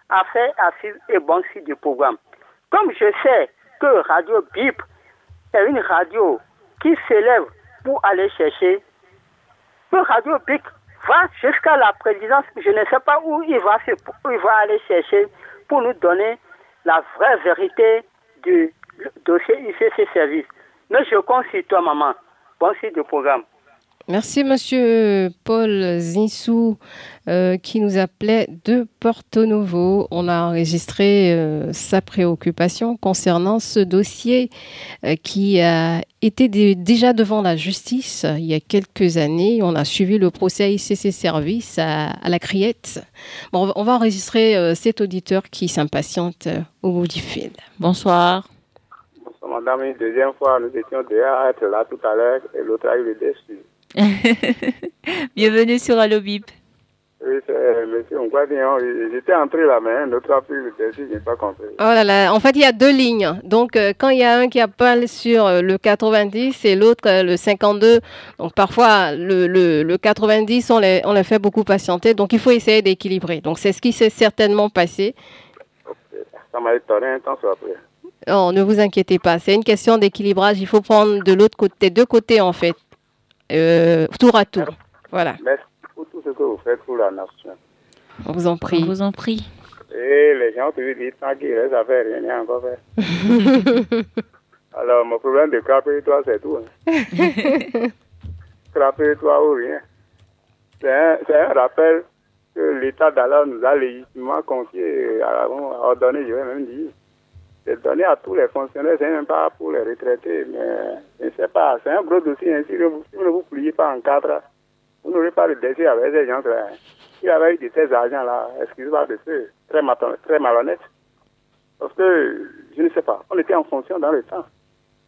Affaire à suivre et bon site du programme. Comme je sais que Radio BIP est une radio qui s'élève pour aller chercher, que Radio BIP va jusqu'à la présidence, je ne sais pas où il va, où il va aller chercher pour nous donner la vraie vérité du dossier ICC Service. Mais je compte sur toi, maman. Bon site du programme. Merci, monsieur Paul Zinsou, euh, qui nous appelait de Porto Novo. On a enregistré euh, sa préoccupation concernant ce dossier euh, qui a été déjà devant la justice il y a quelques années. On a suivi le procès ICC Service à, la Criette. Bon, on va enregistrer cet auditeur qui s'impatiente au bout du fil. Bonsoir. Bonsoir, madame. Une deuxième fois, nous étions déjà à être là tout à l'heure et l'autre a eu le déçu. Bienvenue sur Allo Bip. Oui, c'est monsieur Ngwadien. J'étais entré là, mais un autre a pris le je n'ai pas compris. Oh là là, en fait, il y a deux lignes. Donc, euh, quand il y a un qui appelle sur euh, le 90 et l'autre euh, le 52, donc parfois, le, le, le 90, on les, on les fait beaucoup patienter. Donc, il faut essayer d'équilibrer. Donc, c'est ce qui s'est certainement passé. Ça m'a étonné un temps après. Oh, ne vous inquiétez pas. C'est une question d'équilibrage. Il faut prendre de l'autre côté, deux côtés, en fait. Euh, tour à tour. Voilà. Merci pour tout ce que vous faites pour la nation. On vous en prie. On vous en prie. Et les gens te disent tranquille, ça fait rien, rien encore fait. Alors, mon problème de craper toi, c'est tout. Hein. craper toi ou rien. C'est un, un, rappel que l'État d'Allah nous a légitimement confié, à, ordonné, je vais même dire c'est donné à tous les fonctionnaires, c'est même pas pour les retraités, mais je ne sais pas, c'est un gros dossier. Hein. Si, vous, ne vous pliez pas en cadre, vous n'aurez pas de décès avec ces gens-là. Il avait eu de ces agents-là, excusez-moi de ce, très, très malhonnête. Parce que, je ne sais pas, on était en fonction dans le temps.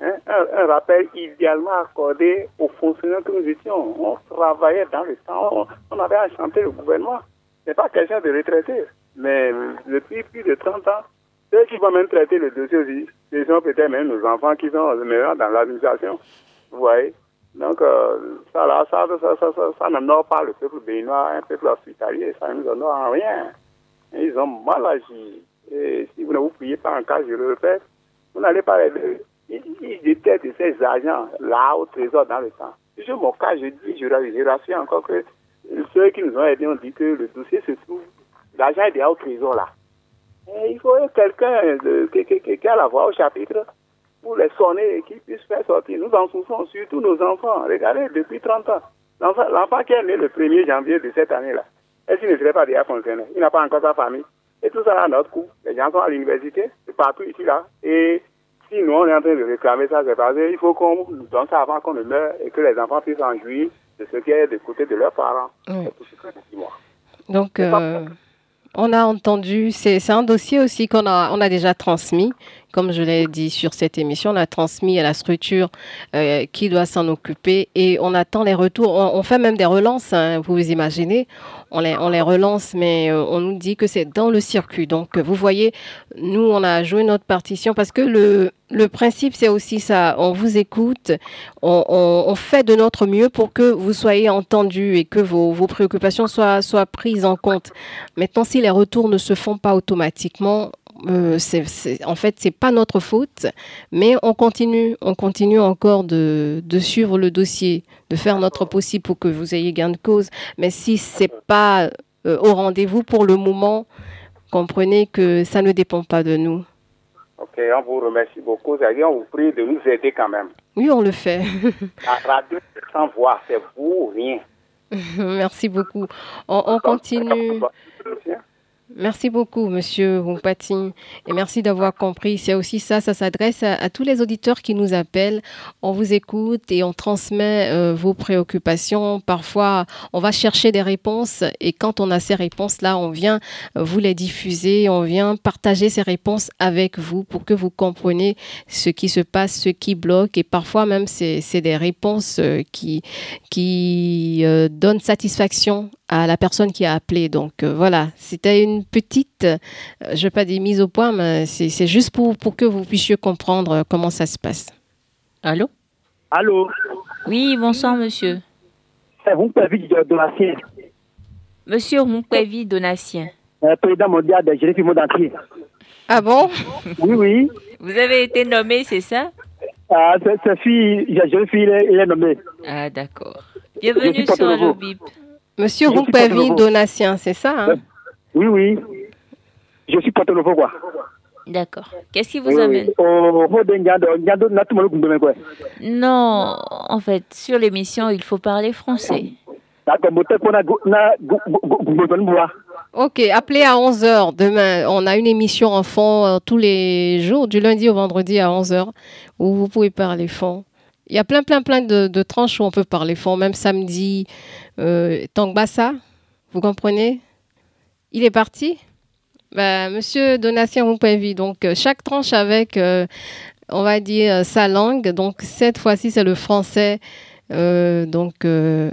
Hein. Un, rappel idéalement accordé aux fonctionnaires que nous étions. On travaillait dans le temps, on, avait à chanter le gouvernement. Ce n'est pas question de retraiter, mais depuis plus de 30 ans, ceux qui vont même traiter le dossier aussi, ce sont peut-être même nos enfants qui sont dans l'administration. Vous voyez Donc, euh, ça, là, ça, ça, ça, ça, ça n'honore pas le peuple béninois, un peuple hospitalier, ça ne nous honore en rien. ils ont mal agi. Et si vous ne vous priez pas en cas, je le répète, vous n'allez pas les Ils, détestent ces agents là au trésor dans le temps. Je mon cas, je dis, je, je rassure encore que ceux qui nous ont aidés ont dit que le dossier se trouve, l'argent est déjà au trésor là il faut quelqu'un qui, a la voix au chapitre pour les sonner et qui puisse faire sortir. Nous en souffrons, surtout nos enfants. Regardez, depuis 30 ans, l'enfant qui est né le 1er janvier de cette année-là, est-ce qu'il ne serait pas déjà fonctionnaire Il n'a pas encore sa famille. Et tout ça à notre coup. Les gens sont à l'université, partout ici, là. Et si nous, on est en train de réclamer ça, c'est parce qu'il faut qu'on nous donne ça avant qu'on ne meure et que les enfants puissent en jouir de ce qui est de côté de leurs parents. Tout ce que moi. Donc, on a entendu, c'est un dossier aussi qu'on a, on a déjà transmis. Comme je l'ai dit sur cette émission, on a transmis à la structure euh, qui doit s'en occuper et on attend les retours. On, fait même des relances, hein, vous vous imaginez. On les, relance, mais euh, on nous dit que c'est dans le circuit. Donc, vous voyez, nous, on a joué notre partition parce que le, principe, c'est aussi ça. On vous écoute, on, fait de notre mieux pour que vous soyez entendus et que vos, préoccupations soient prises en compte. Maintenant, si les retours ne se font pas automatiquement, euh, c'est, en fait, c'est pas notre faute, mais on continue, on continue encore de, suivre le dossier, de faire notre possible pour que vous ayez gain de cause. Mais si c'est pas euh, au rendez-vous pour le moment, comprenez que ça ne dépend pas de nous. Ok, on vous remercie beaucoup. On vous prie de nous aider quand même. Oui, on le fait. La radio sans voix, c'est vous ou rien. Merci beaucoup. On, continue. Merci beaucoup, Monsieur Wumpati, et merci d'avoir compris. C'est aussi ça, ça s'adresse à, tous les auditeurs qui nous appellent. On vous écoute et on transmet euh, vos préoccupations. Parfois, on va chercher des réponses et quand on a ces réponses-là, on vient vous les diffuser, on vient partager ces réponses avec vous pour que vous compreniez ce qui se passe, ce qui bloque. Et parfois même, c'est des réponses euh, qui, euh, donnent satisfaction à la personne qui a appelé. Donc euh, voilà, c'était une petite, euh, je ne vais pas dire mise au point, mais c'est juste pour, pour que vous puissiez comprendre comment ça se passe. Allô? Allô? Oui, bonsoir monsieur. C'est Rumpévi Donatien. Monsieur Rumpévi Donatien. président mondial des jeunes filles. Ah bon? Oui, oui. Vous avez été nommé, c'est ça? Ah, cette fille, jeune fille, il est nommé. Ah, d'accord. Bienvenue sur le BIP. Monsieur Rumpévi Donatien, c'est ça hein? Oui, oui. Je suis porte nouveau quoi. D'accord. Qu'est-ce qui vous amène Non, en fait, sur l'émission, il faut parler français. Ok, appelez à 11h demain. On a une émission en fond euh, tous les jours, du lundi au vendredi à 11h, où vous pouvez parler fond. Il y a plein, plein, plein de, de tranches où on peut parler fond, même samedi. Euh, Tangbassa, vous comprenez? Il est parti bah, Monsieur Donatien Rumpévi, donc euh, chaque tranche avec, euh, on va dire, sa langue. Donc cette fois-ci, c'est le français. Euh, donc,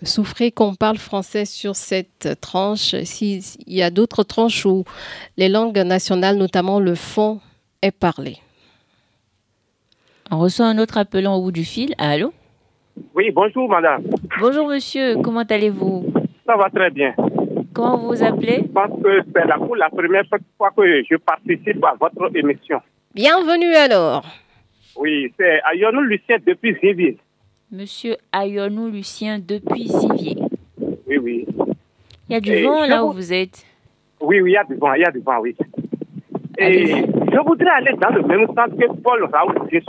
souffrez qu'on parle français sur cette tranche. S'il y a d'autres tranches où les langues nationales, notamment le fond, est parlé. On reçoit un autre appelant au bout du fil. Allô? Oui, bonjour madame. Bonjour monsieur, comment allez-vous? Ça va très bien. Comment vous vous appelez? Je pense que c'est la, première fois que je participe à votre émission. Bienvenue alors. Oui, c'est Ayonou Lucien depuis Zivier. Monsieur Ayonou Lucien depuis Zivier. Oui, oui. Il y a du vent là où vous êtes Oui, oui, il y a du vent, il y a du vent, oui. Et je voudrais aller dans le même sens que Paul Raoul Jésus.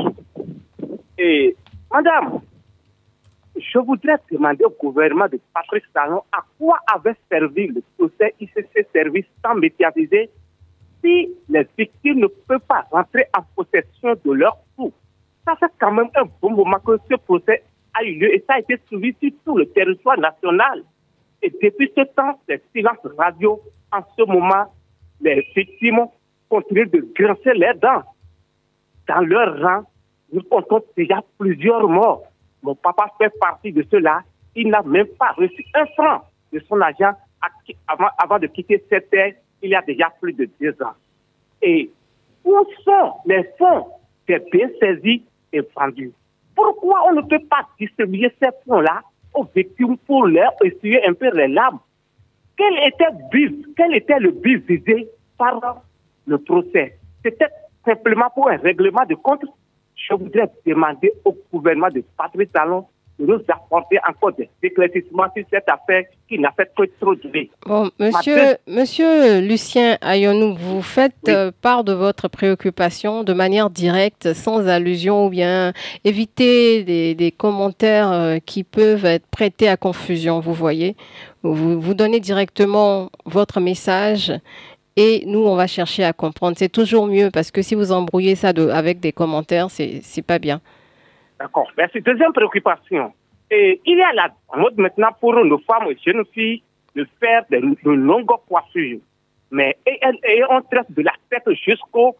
Et, madame, je voudrais demander au gouvernement de Patrice Talon à quoi avait servi le procès ICC service sans médiatiser si les victimes ne peuvent pas rentrer en possession de leur coup. Ça fait quand même un bon moment que ce procès a eu lieu et ça a été suivi sur tout le territoire national. Et depuis ce temps, c'est silence radio. En ce moment, les victimes continuent de grincer les dents. Dans leur rang, nous comptons déjà plusieurs morts. Mon papa fait partie de cela. Il n'a même pas reçu un franc de son agent avant, de quitter cette terre il y a déjà plus de deux ans. Et où sont les fonds qui sont bien saisis et vendus? Pourquoi on ne peut pas distribuer ces fonds-là aux victimes pour leur essuyer un peu les larmes? Quel était, quel était le but visé par le procès? C'était simplement pour un règlement de compte je voudrais demander au gouvernement de Patrice Talon de nous apporter encore des éclaircissements sur cette affaire qui n'a fait que trop de Bon, monsieur, monsieur Lucien Ayonou, vous faites euh, part de votre préoccupation de manière directe, sans allusion ou bien éviter des, commentaires euh, qui peuvent être prêtés à confusion, vous voyez. Vous, vous donnez directement votre message et nous, on va chercher à comprendre. C'est toujours mieux parce que si vous embrouillez ça de, avec des commentaires, c'est n'est pas bien. D'accord. Merci. Deuxième préoccupation. Et il y a la mode maintenant pour nos femmes et jeunes filles de faire de, longues coiffures. Mais elles, on traite de la tête jusqu'au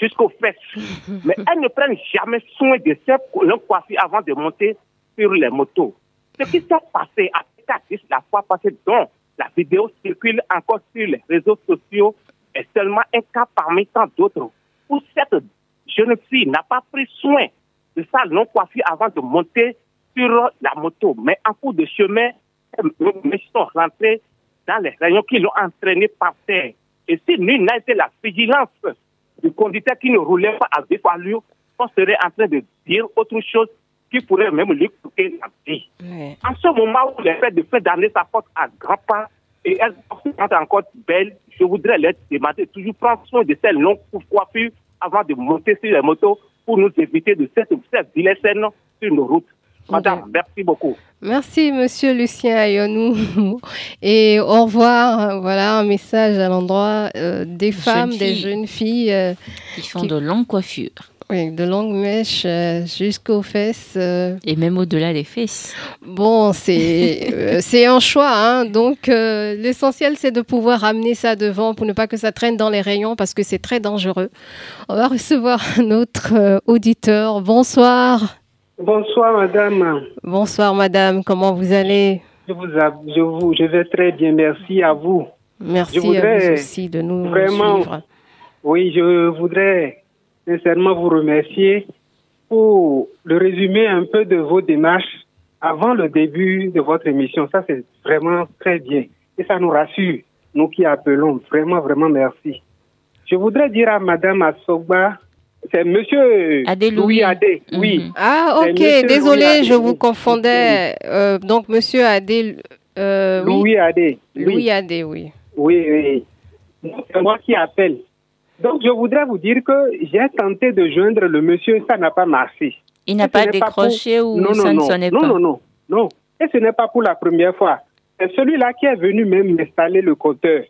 jusqu'aux fesses. Mais elles ne prennent jamais soin de cette longue coiffure avant de monter sur les motos. Ce qui s'est passé à Pécatis la fois passée, donc, la vidéo circule encore sur les réseaux sociaux est seulement un cas parmi tant d'autres où cette jeune fille n'a pas pris soin de sa non coiffure avant de monter sur la moto. Mais en cours de chemin, elles sont rentrées dans les rayons qui l'ont entraîné par terre. Et si nul n'a été la vigilance du conducteur qui ne roulait pas avec allure, on serait en train de dire autre chose qui pourrait même lui coûter la vie. En ce moment où les fêtes de fin d'année s'apportent à grands pas et elles sont encore belles, je voudrais les demander toujours prendre soin de ces longues coiffures avant de monter sur les motos pour nous éviter de cette, cette vilaine scène sur nos routes. Madame, merci beaucoup. Merci, monsieur Lucien Ayonou. Et au revoir. Voilà un message à l'endroit euh, des femmes, des jeunes filles euh, qui font de longues coiffures. Oui, de longues mèches euh, jusqu'aux fesses. Euh. Et même au-delà des fesses. Bon, c'est euh, c'est un choix. Hein. Donc, l'essentiel, c'est de pouvoir amener ça devant pour ne pas que ça traîne dans les rayons parce que c'est très dangereux. On va recevoir notre auditeur. Bonsoir. Bonsoir, madame. Bonsoir, madame. Comment vous allez? Je, vous, je, vous, je vais très bien. Merci à vous. Merci à vous aussi de nous vraiment, suivre. Oui, je voudrais sincèrement vous remercier pour le résumé un peu de vos démarches avant le début de votre émission. Ça, c'est vraiment très bien. Et ça nous rassure, nous qui appelons. Vraiment, vraiment merci. Je voudrais dire à Madame Assoba, c'est Monsieur Louis Adé. Oui. Mhm. Ah, ok. Désolé, je vous confondais. Euh, donc, Monsieur Adé. Euh, Louis Adé. Louis Adé, oui. Oui, oui. C'est moi qui appelle. Donc, je voudrais vous dire que j'ai tenté de joindre le monsieur, ça n'a pas marché. Il n'a pas décroché ou non, ça ne sonnait pas? Non, non, non, non. Et ce n'est pas pour la première fois. C'est celui-là qui est venu même m'installer le compteur.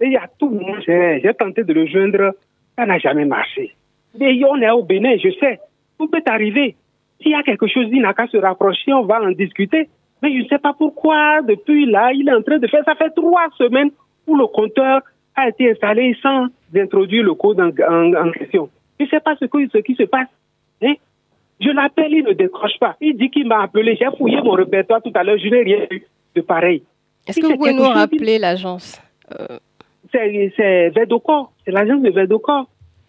Et il y a tout le monde, j'ai tenté de le joindre, ça n'a jamais marché. Mais on est au Bénin, je sais. Tout peut arriver. S'il y a quelque chose, il n'a qu'à se rapprocher, on va en discuter. Mais je ne sais pas pourquoi, depuis là, il est en train de faire, ça fait trois semaines où le compteur a été installé sans introduire le code en, question. Je ne sais pas ce, ce qui se passe. Hein? Je l'appelle, il ne décroche pas. Il dit qu'il m'a appelé. J'ai fouillé mon répertoire tout à l'heure, je n'ai rien eu de pareil. Est-ce que vous pouvez nous rappeler l'agence euh... C'est Vedocor, c'est l'agence de Vedocor.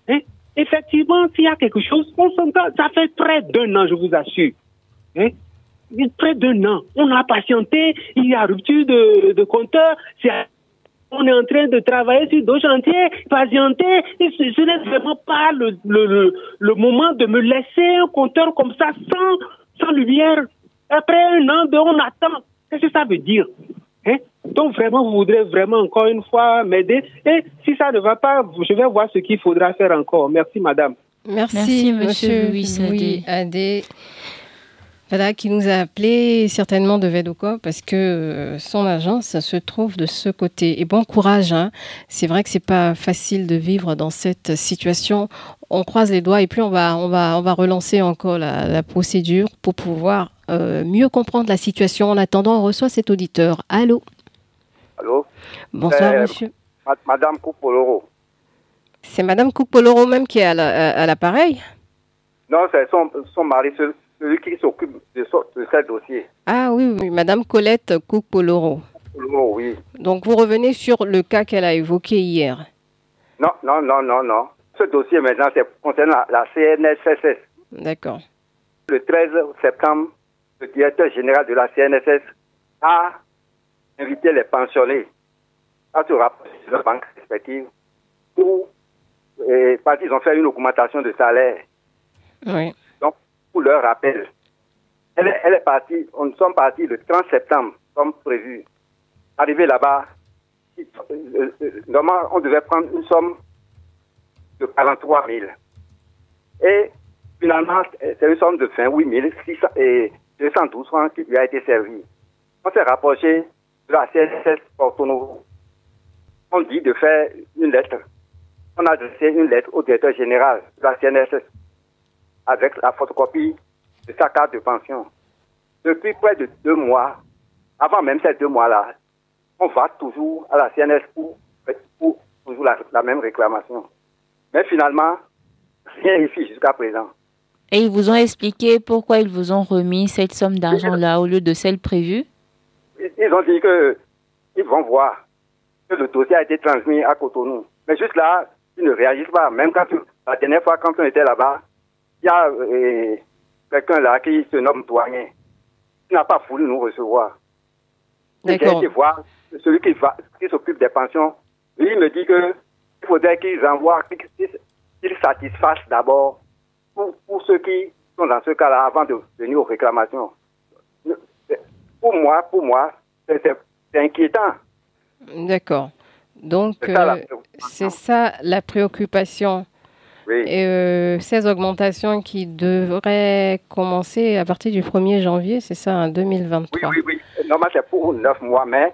Hein? Effectivement, s'il y a quelque chose, on s'entend. Ça fait près d'un an, je vous assure. Hein? Près d'un an. On a patienté, il y a rupture de, de compteur. On est en train de travailler sur deux chantiers, patienter. Et ce, ce n'est vraiment pas le, le, le, moment de me laisser un compteur comme ça, sans, sans lumière. Après un an, de, on attend. Qu'est-ce que ça veut dire? Hein? Donc vraiment, vous voudrez vraiment encore une fois m'aider. Et si ça ne va pas, je vais voir ce qu'il faudra faire encore. Merci, madame. Merci, monsieur, Louis Adé. Voilà, qui nous a appelé certainement de Vedoco parce que euh, son agence se trouve de ce côté. Et bon courage. Hein. C'est vrai que c'est pas facile de vivre dans cette situation. On croise les doigts et puis on va, on va, on va relancer encore la, procédure pour pouvoir euh, mieux comprendre la situation. En attendant, on reçoit cet auditeur. Allô? Allô? Bonsoir, monsieur. Madame Coupoloro. C'est Madame Coupoloro même qui est à l'appareil? non, c'est son, son mari celui qui s'occupe de, ce, dossier. Ah oui, oui, Madame Colette Coupoloro. oui. Donc vous revenez sur le cas qu'elle a évoqué hier. Non, non, non, non, non. Ce dossier maintenant, c'est concernant la, CNSS. D'accord. Le 13 septembre, le directeur général de la CNSS a invité les pensionnés à se rapprocher de leur banque respective pour, parce qu'ils ont fait une augmentation de salaire. Oui leur rappel. Elle, est partie, on sommes partis le 30 septembre, comme prévu. Arrivé là-bas, euh, euh, normalement, on devait prendre une somme de 43 000. Et finalement, c'est une somme de 28 600 et 212 francs qui lui a été servie. On s'est rapproché de la CSS Porto On dit de faire une lettre. On a adressé une lettre au directeur général de la CNSS avec la photocopie de sa carte de pension. Depuis près de deux mois, avant même ces deux mois-là, on va toujours à la CNS pour, toujours la, même réclamation. Mais finalement, rien ici jusqu'à présent. Et ils vous ont expliqué pourquoi ils vous ont remis cette somme d'argent-là au lieu de celle prévue? Ils ont dit qu'ils vont voir que le dossier a été transmis à Cotonou. Mais juste là, ils ne réagissent pas. Même quand la dernière fois, quand on était là-bas, il y a euh, quelqu'un là qui se nomme Douanier, qui n'a pas voulu nous recevoir. J'ai été voir celui qui, qui s'occupe des pensions. Lui, il me dit qu'il faudrait qu'ils envoient, qu'ils satisfassent d'abord pour, pour, ceux qui sont dans ce cas-là avant de venir aux réclamations. Pour moi, pour moi, c'est inquiétant. D'accord. Donc, c'est ça, la préoccupation. Et euh, ces augmentations qui devraient commencer à partir du 1er janvier, c'est ça, en 2023 Oui, oui, oui. Normalement, c'est pour 9 mois, mais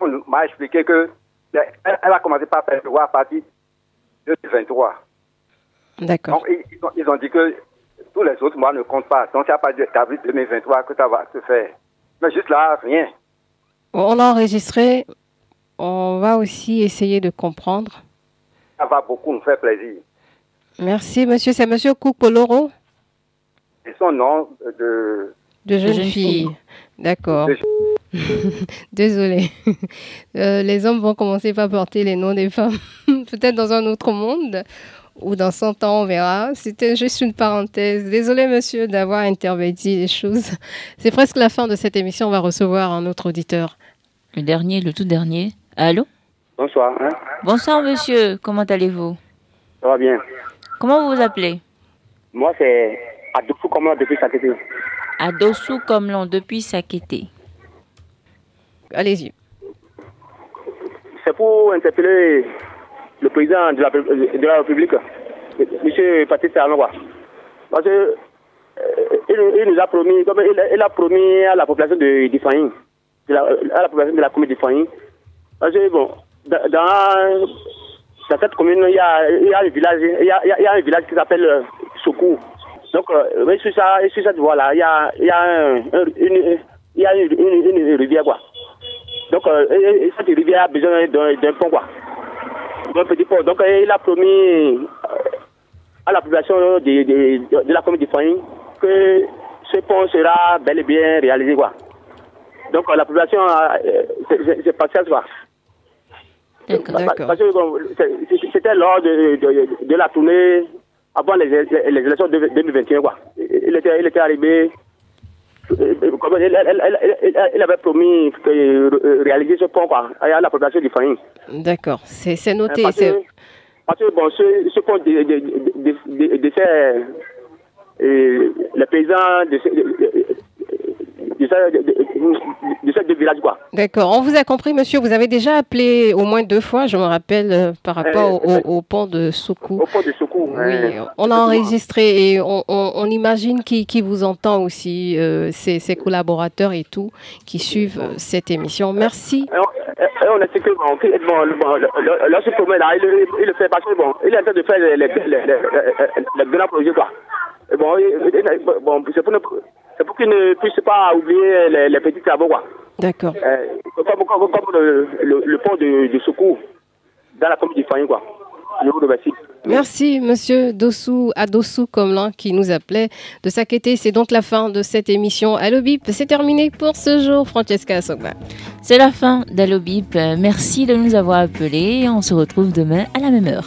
on m'a expliqué que elle, a commencé par prévoir à partir de 2023. D'accord. Donc, ils, ont dit que tous les autres mois ne comptent pas. Donc, c'est à partir de 2023 que ça va se faire. Mais juste là, rien. On a enregistré. On va aussi essayer de comprendre. Ça va beaucoup nous faire plaisir. Merci, monsieur. C'est monsieur Coupoloro C'est son nom de... De jeune, fille. D'accord. Désolée. Euh, les hommes vont commencer par porter les noms des femmes, peut-être dans un autre monde Ou dans 100 ans, on verra. C'était juste une parenthèse. Désolé, monsieur, d'avoir intervenu les choses. C'est presque la fin de cette émission. On va recevoir un autre auditeur. Le dernier, le tout dernier. Allô? Bonsoir. Hein. Bonsoir, monsieur. Comment allez-vous? Ça va bien. Comment vous vous appelez? Moi, c'est Adolfo Comlan depuis Sakété. Adolfo Comlan depuis Sakété. Allez-y. C'est pour interpeller le président de la, de la République, M. Patrice Talon. Parce que euh, il, nous a promis, comme il, a promis à la population de Difaïn, à la population de la commune de Difaïn, parce que bon, dans, dans, cette commune, il y a, il y a un village, il y a, il y a un village qui s'appelle euh, Sokou. Donc, euh, sur, ça, sur cette voie-là, il y a, il y a, un, une, il y a une, rivière, quoi. Donc, euh, cette rivière a besoin d'un pont, quoi. Petit pont. Donc, il a promis à la population de, de, la commune de Faïn que ce pont sera bel et bien réalisé, quoi. Donc, la population, c'est patience, quoi. Parce que c'était lors de, de, de, la tournée avant les, les, élections de 2021. Quoi. Il, était, il était arrivé, il, avait promis de réaliser ce pont quoi, à la population du Faïn. D'accord, c'est noté. Parce que, parce que bon, ce, ce pont de, de, de, de, ces, les paysans de, de, ces deux villages. quoi. D'accord, on vous a compris, monsieur. Vous avez déjà appelé au moins deux fois, je me rappelle, euh, par rapport au, au, pont de Soukou. Au pont de Soukou, oui. On a enregistré et on, on, on imagine qui, qui, vous entend aussi, euh, ses, ses, collaborateurs et tout, qui suivent euh, cette émission. Merci. On, a dit que bon, bon, bon là, ce il, il, le fait parce que bon, il est en train de faire les, les, les, les, grands projets, quoi. Et bon, bon c'est pour, c'est pour qu'ils ne puissent pas oublier les, les petits travaux. D'accord. Euh, comme, comme, comme le, le, le, pont de, de secours dans la commune du Fayin, quoi. Je vous remercie. Merci, monsieur Dossou, Adossou Comlan, qui nous appelait de s'inquiéter. C'est donc la fin de cette émission. Allo Bip, c'est terminé pour ce jour, Francesca Sogba. C'est la fin d'Allo Bip. Merci de nous avoir appelés. On se retrouve demain à la même heure.